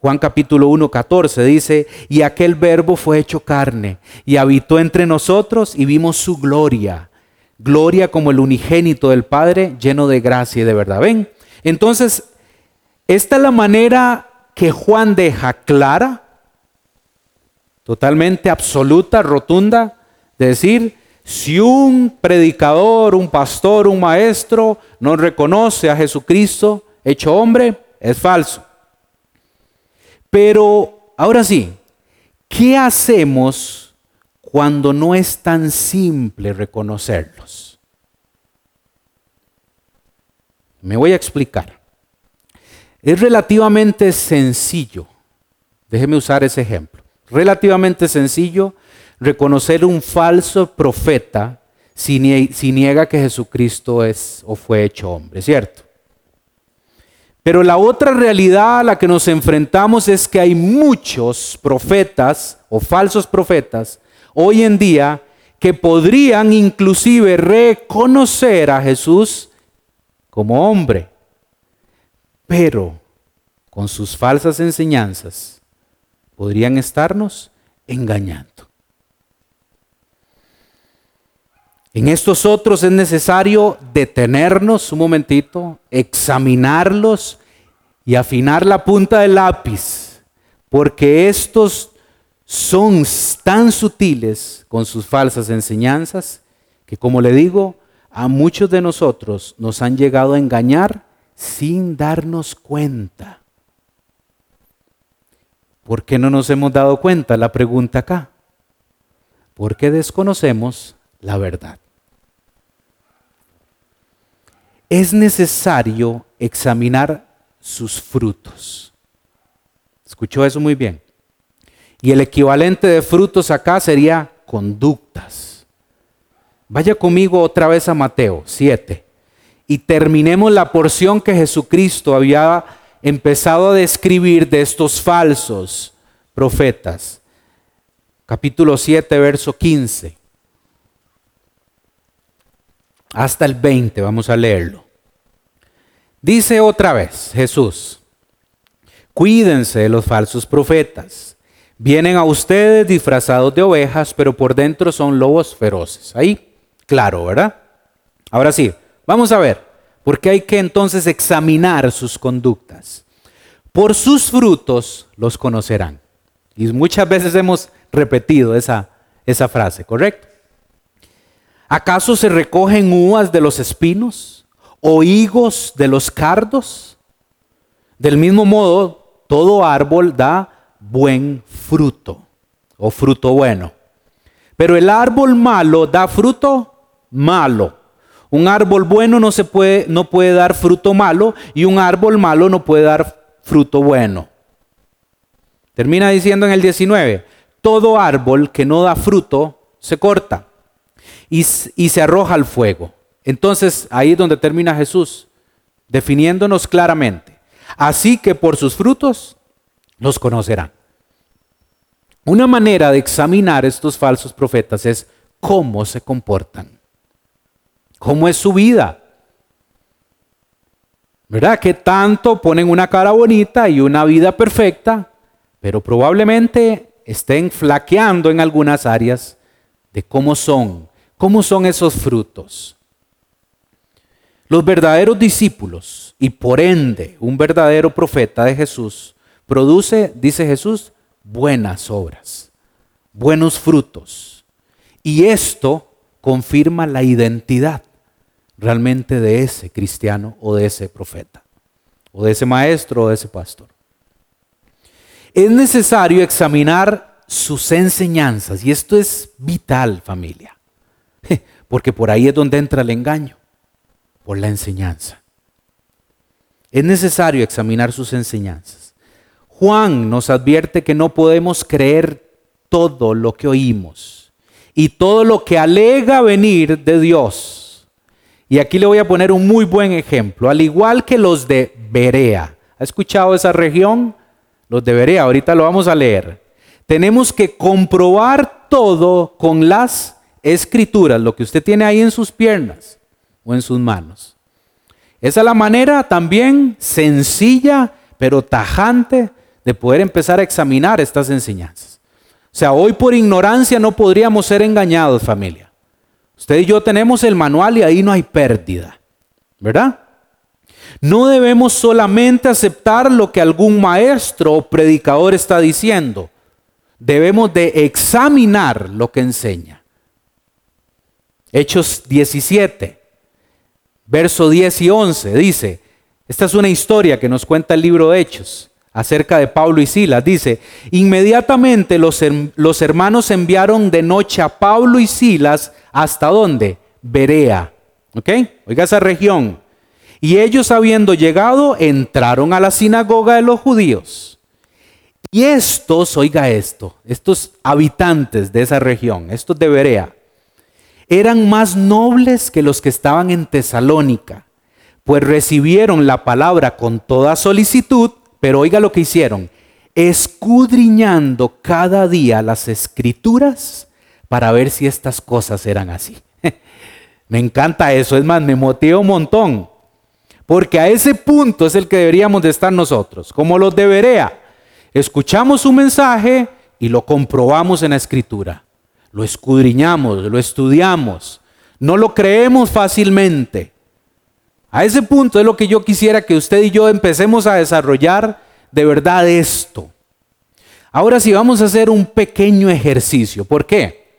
Juan capítulo 1, 14 dice, y aquel verbo fue hecho carne y habitó entre nosotros y vimos su gloria, gloria como el unigénito del Padre, lleno de gracia y de verdad. ¿Ven? Entonces, esta es la manera que Juan deja clara, totalmente absoluta, rotunda, de decir, si un predicador, un pastor, un maestro no reconoce a Jesucristo hecho hombre, es falso. Pero ahora sí, ¿qué hacemos cuando no es tan simple reconocerlos? Me voy a explicar. Es relativamente sencillo, déjeme usar ese ejemplo, relativamente sencillo reconocer un falso profeta si, niega que Jesucristo es o fue hecho hombre, ¿cierto? Pero la otra realidad a la que nos enfrentamos es que hay muchos profetas o falsos profetas hoy en día que podrían inclusive reconocer a Jesús como hombre, pero con sus falsas enseñanzas podrían estarnos engañando. En estos otros es necesario detenernos un momentito, examinarlos y afinar la punta del lápiz, porque estos son tan sutiles con sus falsas enseñanzas que, como le digo, a muchos de nosotros nos han llegado a engañar sin darnos cuenta. ¿Por qué no nos hemos dado cuenta? La pregunta acá. Porque desconocemos la verdad es necesario examinar sus frutos. ¿Escuchó eso muy bien? Y el equivalente de frutos acá sería conductas. Vaya conmigo otra vez a Mateo 7 y terminemos la porción que Jesucristo había empezado a describir de estos falsos profetas. Capítulo 7, verso 15 hasta el 20, vamos a leerlo. Dice otra vez Jesús, cuídense de los falsos profetas. Vienen a ustedes disfrazados de ovejas, pero por dentro son lobos feroces. Ahí, claro, ¿verdad? Ahora sí, vamos a ver, porque hay que entonces examinar sus conductas. Por sus frutos los conocerán. Y muchas veces hemos repetido esa, esa frase, ¿correcto? ¿Acaso se recogen uvas de los espinos o higos de los cardos? Del mismo modo, todo árbol da buen fruto o fruto bueno. Pero el árbol malo da fruto malo. Un árbol bueno no, puede dar fruto malo y un árbol malo no puede dar fruto bueno. Termina diciendo en el 19, todo árbol que no da fruto se corta y, se arroja al fuego. Entonces ahí es donde termina Jesús, definiéndonos claramente. Así que por sus frutos los conocerán. Una manera de examinar estos falsos profetas es cómo se comportan, cómo es su vida. ¿Verdad? Que tanto ponen una cara bonita y una vida perfecta, pero probablemente estén flaqueando en algunas áreas de cómo son, cómo son esos frutos. Los verdaderos discípulos y por ende un verdadero profeta de Jesús produce, dice Jesús, buenas obras, buenos frutos. Y esto confirma la identidad realmente de ese cristiano o de ese profeta, o de ese maestro o de ese pastor. Es necesario examinar sus enseñanzas y esto es vital familia, porque por ahí es donde entra el engaño, por la enseñanza. Es necesario examinar sus enseñanzas. Juan nos advierte que no podemos creer todo lo que oímos y todo lo que alega venir de Dios. Y aquí le voy a poner un muy buen ejemplo. Al igual que los de Berea. ¿Ha escuchado esa región? Los de Berea, ahorita lo vamos a leer. Tenemos que comprobar todo con las escrituras, lo que usted tiene ahí en sus piernas o en sus manos. Esa es la manera también sencilla, pero tajante, de poder empezar a examinar estas enseñanzas. O sea, hoy por ignorancia no podríamos ser engañados, familia. Usted y yo tenemos el manual y ahí no hay pérdida, ¿verdad? No debemos solamente aceptar lo que algún maestro o predicador está diciendo. Debemos de examinar lo que enseña. Hechos 17, verso 10 y 11 dice, esta es una historia que nos cuenta el libro de Hechos acerca de Pablo y Silas. Dice, inmediatamente los, los hermanos enviaron de noche a Pablo y Silas hasta dónde? Berea. ¿Ok? Oiga esa región. Y ellos habiendo llegado, entraron a la sinagoga de los judíos. Y estos, oiga esto, estos habitantes de esa región, estos de Berea, eran más nobles que los que estaban en Tesalónica, pues recibieron la palabra con toda solicitud, pero oiga lo que hicieron, escudriñando cada día las escrituras para ver si estas cosas eran así. me encanta eso, es más, me motiva un montón. Porque a ese punto es el que deberíamos de estar nosotros, como los de Berea. Escuchamos un mensaje y lo comprobamos en la escritura. Lo escudriñamos, lo estudiamos. No lo creemos fácilmente. A ese punto es lo que yo quisiera que usted y yo empecemos a desarrollar de verdad esto. Ahora sí vamos a hacer un pequeño ejercicio. ¿Por qué?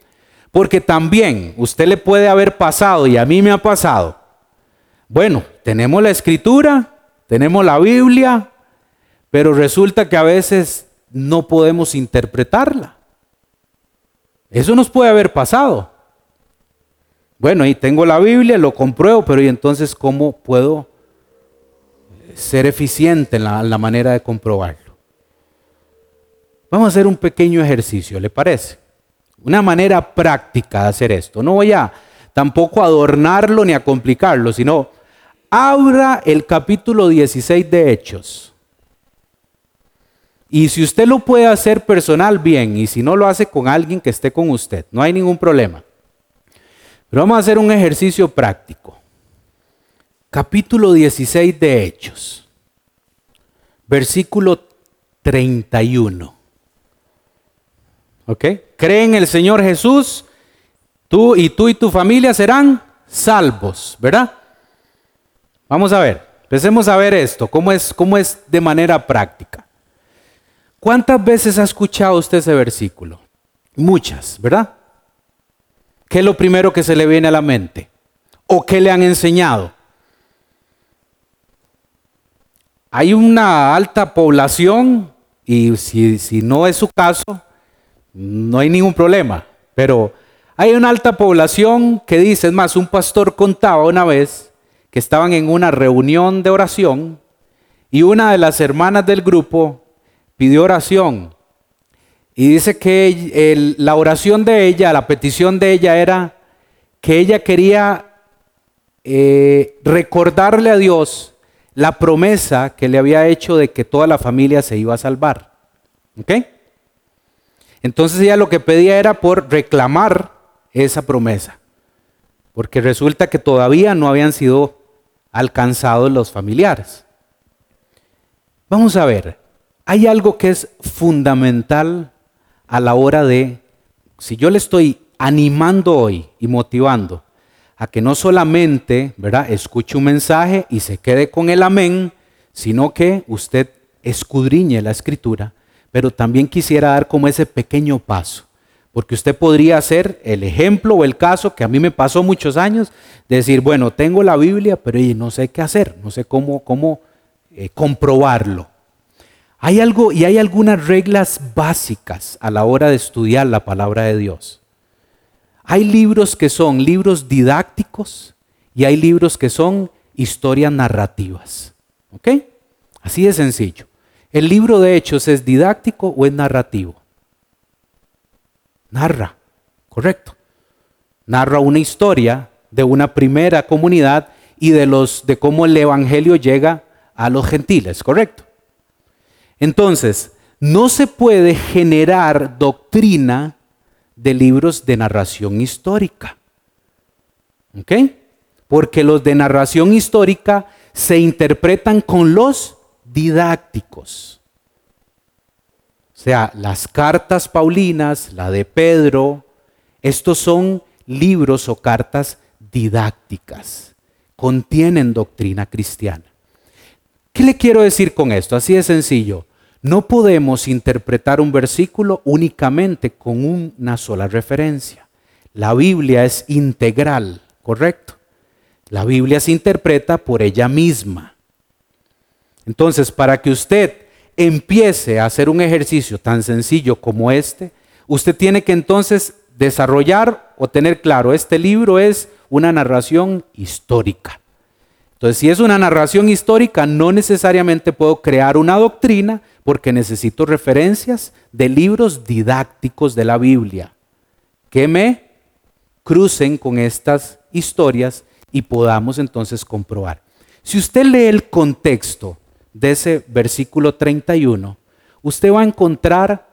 Porque también usted le puede haber pasado y a mí me ha pasado bueno, tenemos la escritura, tenemos la Biblia, pero resulta que a veces no podemos interpretarla. Eso nos puede haber pasado. Bueno, ahí tengo la Biblia, lo compruebo, pero ¿y entonces cómo puedo ser eficiente en la, manera de comprobarlo? Vamos a hacer un pequeño ejercicio, ¿le parece? Una manera práctica de hacer esto. No voy a tampoco adornarlo ni a complicarlo, sino abra el capítulo 16 de Hechos. Y si usted lo puede hacer personal, bien, y si no lo hace con alguien que esté con usted, no hay ningún problema. Pero vamos a hacer un ejercicio práctico. Capítulo 16 de Hechos, versículo 31. ¿Ok? Cree en el Señor Jesús, tú y tú y tu familia serán salvos, ¿verdad? Vamos a ver, empecemos a ver esto, cómo es, cómo es de manera práctica. ¿Cuántas veces ha escuchado usted ese versículo? Muchas, ¿verdad? ¿Qué es lo primero que se le viene a la mente? ¿O qué le han enseñado? Hay una alta población y si, no es su caso, no hay ningún problema. Pero hay una alta población que dice, es más, un pastor contaba una vez que estaban en una reunión de oración y una de las hermanas del grupo pidió oración. Y dice que la oración de ella, la petición de ella era que ella quería eh, recordarle a Dios la promesa que le había hecho de que toda la familia se iba a salvar. ¿Ok? Entonces ella lo que pedía era por reclamar esa promesa. Porque resulta que todavía no habían sido alcanzados los familiares. Vamos a ver, hay algo que es fundamental a la hora de, si yo le estoy animando hoy y motivando a que no solamente, ¿verdad?, escuche un mensaje y se quede con el amén, sino que usted escudriñe la escritura, pero también quisiera dar como ese pequeño paso, porque usted podría ser el ejemplo o el caso que a mí me pasó muchos años, de decir, bueno, tengo la Biblia, pero no sé qué hacer, no sé cómo, cómo eh, comprobarlo. Hay algo y hay algunas reglas básicas a la hora de estudiar la palabra de Dios. Hay libros que son libros didácticos y hay libros que son historias narrativas. ¿Ok? Así de sencillo. ¿El libro de Hechos es didáctico o es narrativo? Narra, correcto. Narra una historia de una primera comunidad y de los de cómo el evangelio llega a los gentiles, correcto. Entonces, no se puede generar doctrina de libros de narración histórica. ¿Ok? Porque los de narración histórica se interpretan con los didácticos. O sea, las cartas paulinas, la de Pedro, estos son libros o cartas didácticas. Contienen doctrina cristiana. ¿Qué le quiero decir con esto? Así de sencillo. No podemos interpretar un versículo únicamente con una sola referencia. La Biblia es integral, ¿correcto? La Biblia se interpreta por ella misma. Entonces, para que usted empiece a hacer un ejercicio tan sencillo como este, usted tiene que entonces desarrollar o tener claro, este libro es una narración histórica. Entonces, si es una narración histórica, no necesariamente puedo crear una doctrina porque necesito referencias de libros didácticos de la Biblia que me crucen con estas historias y podamos entonces comprobar. Si usted lee el contexto de ese versículo 31, usted va a encontrar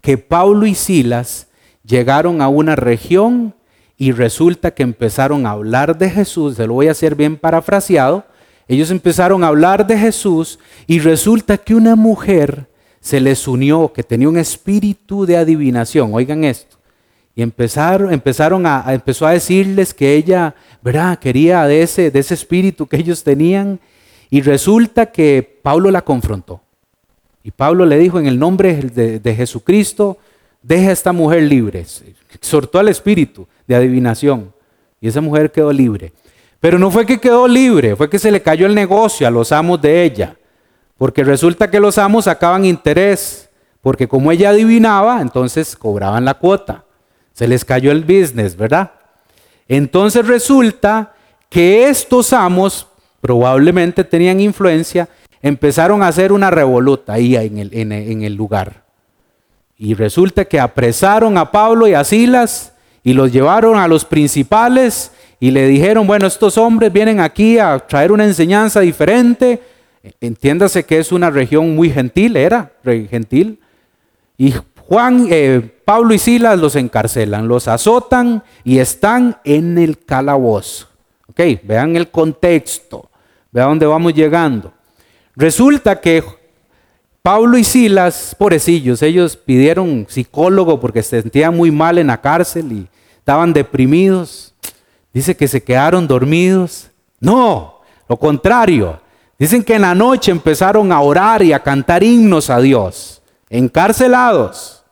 que Pablo y Silas llegaron a una región y resulta que empezaron a hablar de Jesús, se lo voy a hacer bien parafraseado, ellos empezaron a hablar de Jesús y resulta que una mujer se les unió que tenía un espíritu de adivinación, oigan esto, y empezaron, a, empezó a decirles que ella, ¿verdad? Quería de ese, de ese espíritu que ellos tenían y resulta que Pablo la confrontó. Y Pablo le dijo en el nombre de, de Jesucristo, deja a esta mujer libre. Exhortó al espíritu de adivinación. Y esa mujer quedó libre. Pero no fue que quedó libre, fue que se le cayó el negocio a los amos de ella. Porque resulta que los amos sacaban interés. Porque como ella adivinaba, entonces cobraban la cuota. Se les cayó el business, ¿verdad? Entonces resulta que estos amos probablemente tenían influencia, empezaron a hacer una revoluta ahí en el, en el lugar. Y resulta que apresaron a Pablo y a Silas y los llevaron a los principales y le dijeron, bueno, estos hombres vienen aquí a traer una enseñanza diferente. Entiéndase que es una región muy gentil, era gentil. Y Juan, eh, Pablo y Silas los encarcelan, los azotan y están en el calabozo. Ok, vean el contexto, vean dónde vamos llegando. Resulta que Pablo y Silas, pobrecillos, ellos pidieron psicólogo porque se sentían muy mal en la cárcel y estaban deprimidos. Dice que se quedaron dormidos. No, lo contrario. Dicen que en la noche empezaron a orar y a cantar himnos a Dios, encarcelados.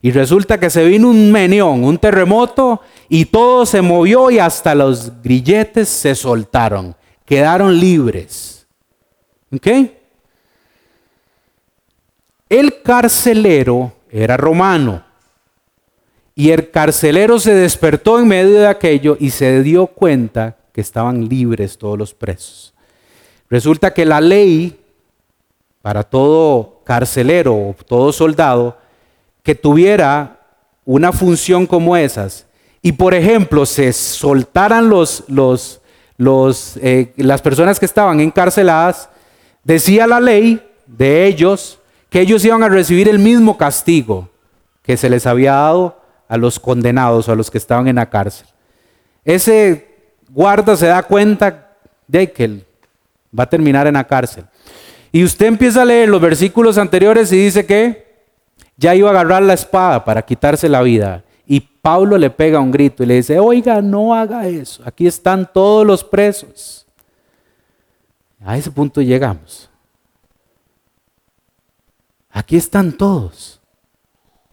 Y resulta que se vino un menión, un terremoto, y todo se movió y hasta los grilletes se soltaron, quedaron libres. ¿Ok? El carcelero era romano. Y el carcelero se despertó en medio de aquello y se dio cuenta que estaban libres todos los presos. Resulta que la ley para todo carcelero o todo soldado que tuviera una función como esas y por ejemplo se soltaran los, los, eh, las personas que estaban encarceladas, decía la ley de ellos que ellos iban a recibir el mismo castigo que se les había dado a los condenados, a los que estaban en la cárcel. Ese guarda se da cuenta de que va a terminar en la cárcel. Y usted empieza a leer los versículos anteriores y dice que ya iba a agarrar la espada para quitarse la vida. Y Pablo le pega un grito y le dice, oiga, no haga eso. Aquí están todos los presos. A ese punto llegamos. Aquí están todos.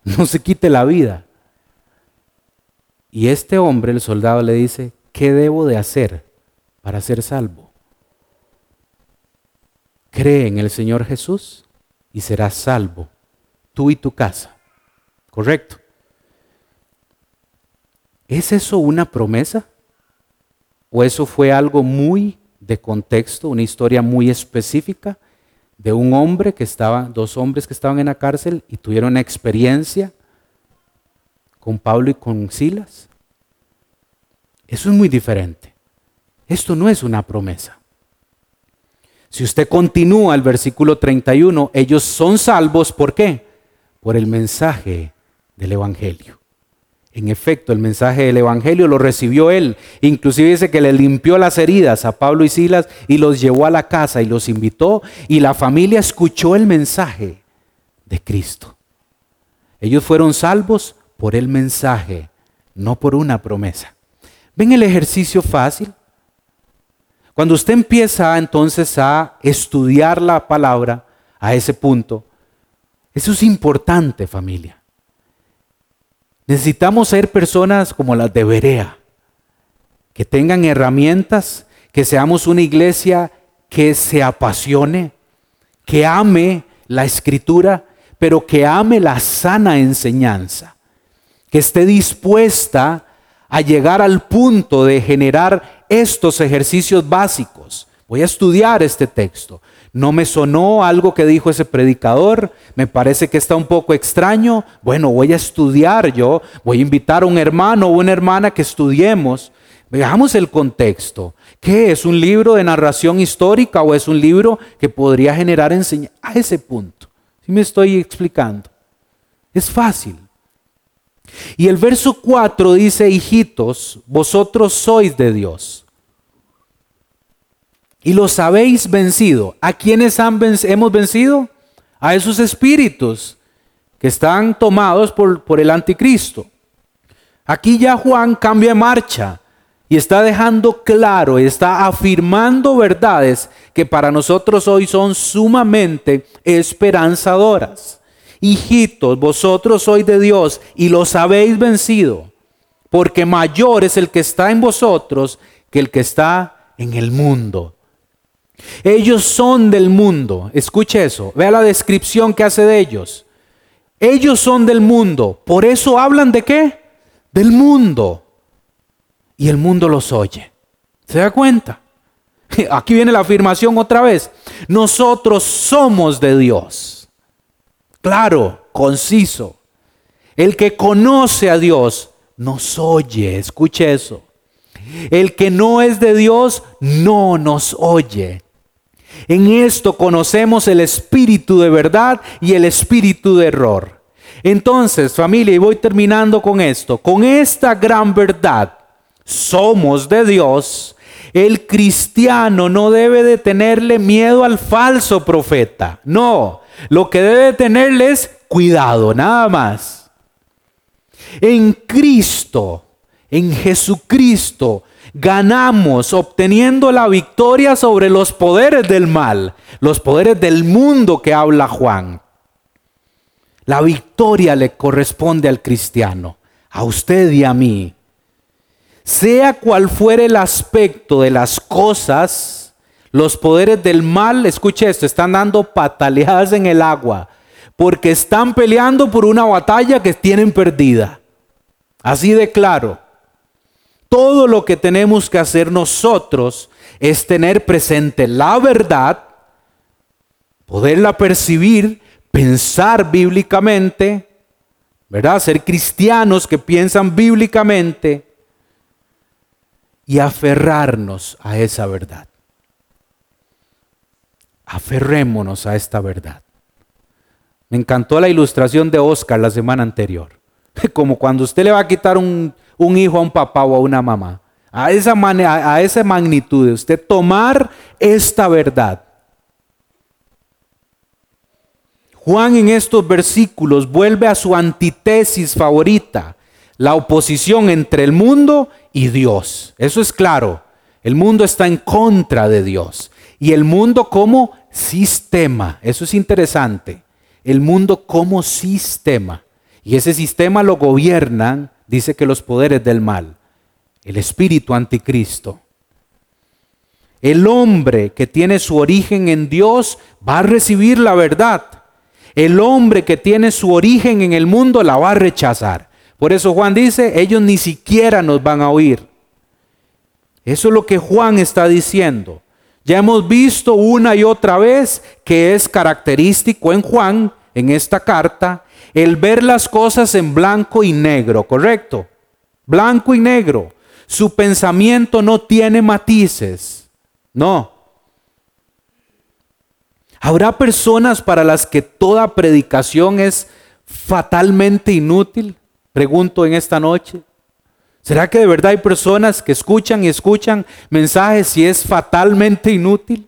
No se quite la vida. Y este hombre, el soldado, le dice, ¿qué debo de hacer para ser salvo? Cree en el Señor Jesús y serás salvo, tú y tu casa. ¿Correcto? ¿Es eso una promesa? ¿O eso fue algo muy de contexto, una historia muy específica de un hombre que estaba, dos hombres que estaban en la cárcel y tuvieron una experiencia con Pablo y con Silas? Eso es muy diferente. Esto no es una promesa. Si usted continúa el versículo 31, ellos son salvos, ¿por qué? Por el mensaje del Evangelio. En efecto, el mensaje del Evangelio lo recibió él. Inclusive dice que le limpió las heridas a Pablo y Silas y los llevó a la casa y los invitó y la familia escuchó el mensaje de Cristo. Ellos fueron salvos por el mensaje, no por una promesa. ¿Ven el ejercicio fácil? Cuando usted empieza entonces a estudiar la palabra a ese punto, eso es importante familia. Necesitamos ser personas como las de Berea, que tengan herramientas, que seamos una iglesia que se apasione, que ame la escritura, pero que ame la sana enseñanza, que esté dispuesta a llegar al punto de generar estos ejercicios básicos. Voy a estudiar este texto. No me sonó algo que dijo ese predicador, me parece que está un poco extraño. Bueno, voy a estudiar yo, voy a invitar a un hermano o una hermana que estudiemos. Veamos el contexto. ¿Qué es un libro de narración histórica o es un libro que podría generar enseñanza? A ese punto. Si me estoy explicando. Es fácil. Y el verso 4 dice, hijitos, vosotros sois de Dios y los habéis vencido. ¿A quiénes hemos vencido? A esos espíritus que están tomados por, por el anticristo. Aquí ya Juan cambia de marcha y está dejando claro, está afirmando verdades que para nosotros hoy son sumamente esperanzadoras. Hijitos, vosotros sois de Dios y los habéis vencido, porque mayor es el que está en vosotros que el que está en el mundo. Ellos son del mundo. Escuche eso. Vea la descripción que hace de ellos. Ellos son del mundo. Por eso hablan de qué? Del mundo. Y el mundo los oye. ¿Se da cuenta? Aquí viene la afirmación otra vez. Nosotros somos de Dios. Claro, conciso. El que conoce a Dios nos oye. Escuche eso. El que no es de Dios no nos oye. En esto conocemos el espíritu de verdad y el espíritu de error. Entonces, familia, y voy terminando con esto, con esta gran verdad, somos de Dios, el cristiano no debe de tenerle miedo al falso profeta. No, lo que debe tenerle es cuidado, nada más. En Cristo, en Jesucristo, ganamos obteniendo la victoria sobre los poderes del mal, los poderes del mundo que habla Juan. La victoria le corresponde al cristiano, a usted y a mí. Sea cual fuere el aspecto de las cosas, los poderes del mal, escuche esto, están dando pataleadas en el agua, porque están peleando por una batalla que tienen perdida. Así de claro. Todo lo que tenemos que hacer nosotros es tener presente la verdad, poderla percibir, pensar bíblicamente, ¿verdad? Ser cristianos que piensan bíblicamente y aferrarnos a esa verdad. Aferrémonos a esta verdad. Me encantó la ilustración de Oscar la semana anterior. Como cuando usted le va a quitar un, un hijo a un papá o a una mamá. A esa, a esa magnitud de usted tomar esta verdad. Juan en estos versículos vuelve a su antitesis favorita, la oposición entre el mundo y Dios. Eso es claro. El mundo está en contra de Dios. Y el mundo como sistema. Eso es interesante. El mundo como sistema. Y ese sistema lo gobiernan, dice que los poderes del mal. El espíritu anticristo. El hombre que tiene su origen en Dios va a recibir la verdad. El hombre que tiene su origen en el mundo la va a rechazar. Por eso Juan dice, ellos ni siquiera nos van a oír. Eso es lo que Juan está diciendo. Ya hemos visto una y otra vez que es característico en Juan, en esta carta, el ver las cosas en blanco y negro, ¿correcto? Blanco y negro. Su pensamiento no tiene matices. No. ¿Habrá personas para las que toda predicación es fatalmente inútil? Pregunto en esta noche. ¿Será que de verdad hay personas que escuchan y escuchan mensajes y es fatalmente inútil?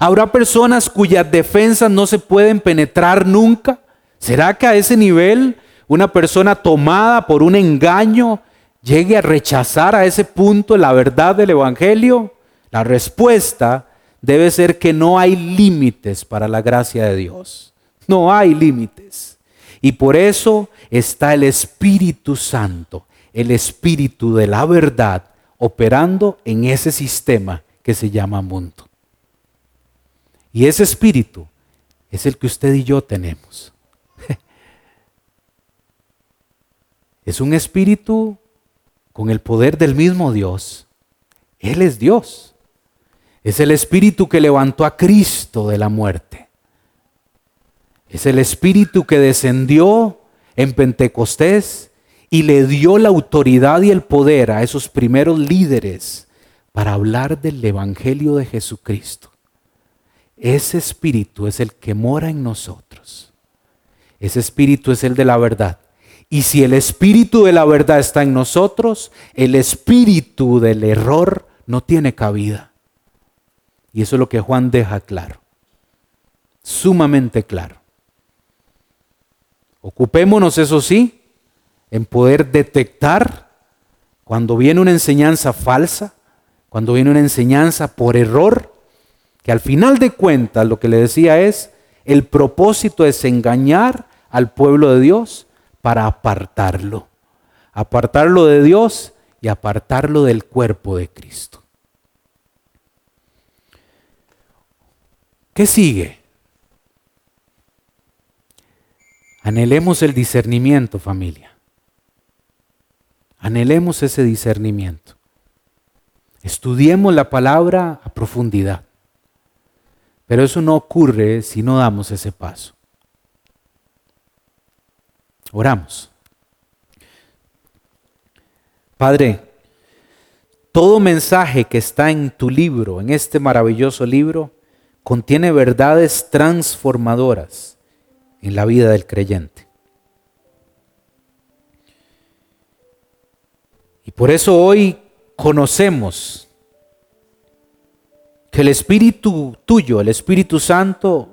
¿Habrá personas cuyas defensas no se pueden penetrar nunca? ¿Será que a ese nivel una persona tomada por un engaño llegue a rechazar a ese punto la verdad del Evangelio? La respuesta debe ser que no hay límites para la gracia de Dios. No hay límites. Y por eso está el Espíritu Santo el espíritu de la verdad operando en ese sistema que se llama mundo. Y ese espíritu es el que usted y yo tenemos. Es un espíritu con el poder del mismo Dios. Él es Dios. Es el espíritu que levantó a Cristo de la muerte. Es el espíritu que descendió en Pentecostés y le dio la autoridad y el poder a esos primeros líderes para hablar del Evangelio de Jesucristo. Ese espíritu es el que mora en nosotros. Ese espíritu es el de la verdad. Y si el espíritu de la verdad está en nosotros, el espíritu del error no tiene cabida. Y eso es lo que Juan deja claro. Sumamente claro. Ocupémonos, eso sí, en poder detectar cuando viene una enseñanza falsa, cuando viene una enseñanza por error, que al final de cuentas lo que le decía es, el propósito es engañar al pueblo de Dios para apartarlo, apartarlo de Dios y apartarlo del cuerpo de Cristo. ¿Qué sigue? Anhelemos el discernimiento, familia. Anhelemos ese discernimiento. Estudiemos la palabra a profundidad. Pero eso no ocurre si no damos ese paso. Oramos. Padre, todo mensaje que está en tu libro, en este maravilloso libro, contiene verdades transformadoras en la vida del creyente. Y por eso hoy conocemos que el Espíritu tuyo, el Espíritu Santo,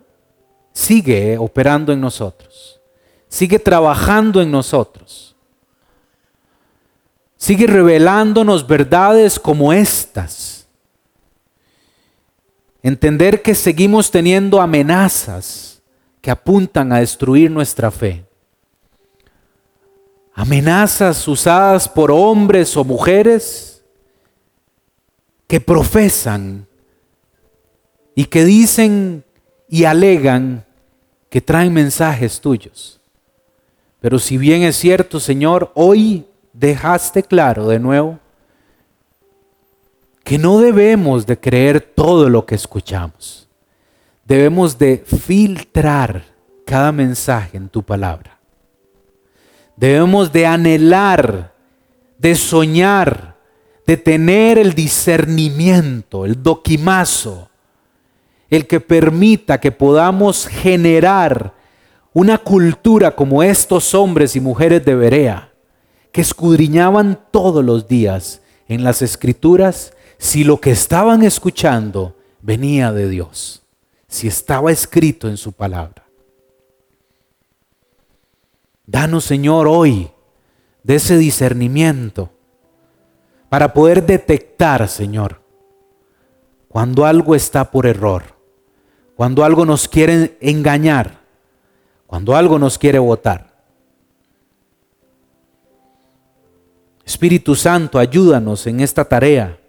sigue operando en nosotros, sigue trabajando en nosotros, sigue revelándonos verdades como estas. Entender que seguimos teniendo amenazas que apuntan a destruir nuestra fe amenazas usadas por hombres o mujeres que profesan y que dicen y alegan que traen mensajes tuyos. Pero si bien es cierto, Señor, hoy dejaste claro de nuevo que no debemos de creer todo lo que escuchamos. Debemos de filtrar cada mensaje en tu palabra. Debemos de anhelar, de soñar, de tener el discernimiento, el doquimazo, el que permita que podamos generar una cultura como estos hombres y mujeres de Berea, que escudriñaban todos los días en las escrituras si lo que estaban escuchando venía de Dios, si estaba escrito en su palabra. Danos, Señor, hoy de ese discernimiento para poder detectar, Señor, cuando algo está por error, cuando algo nos quiere engañar, cuando algo nos quiere votar. Espíritu Santo, ayúdanos en esta tarea.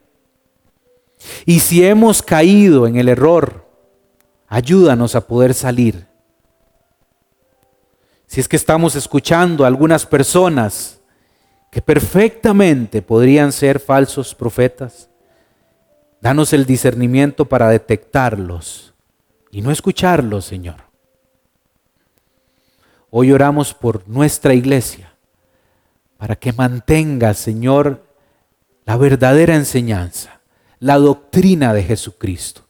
Y si hemos caído en el error, ayúdanos a poder salir. Si es que estamos escuchando a algunas personas que perfectamente podrían ser falsos profetas. Danos el discernimiento para detectarlos y no escucharlos, Señor. Hoy oramos por nuestra iglesia para que mantenga, Señor, la verdadera enseñanza, la doctrina de Jesucristo,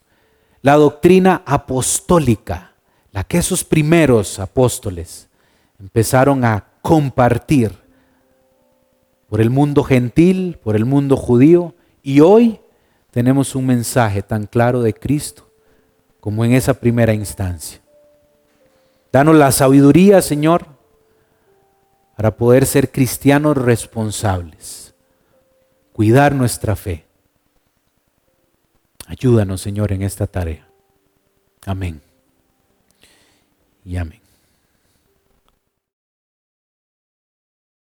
la doctrina apostólica, la que esos primeros apóstoles empezaron a compartir por el mundo gentil, por el mundo judío, y hoy tenemos un mensaje tan claro de Cristo como en esa primera instancia. Danos la sabiduría, Señor, para poder ser cristianos responsables, cuidar nuestra fe. Ayúdanos, Señor, en esta tarea. Amén. Y amén.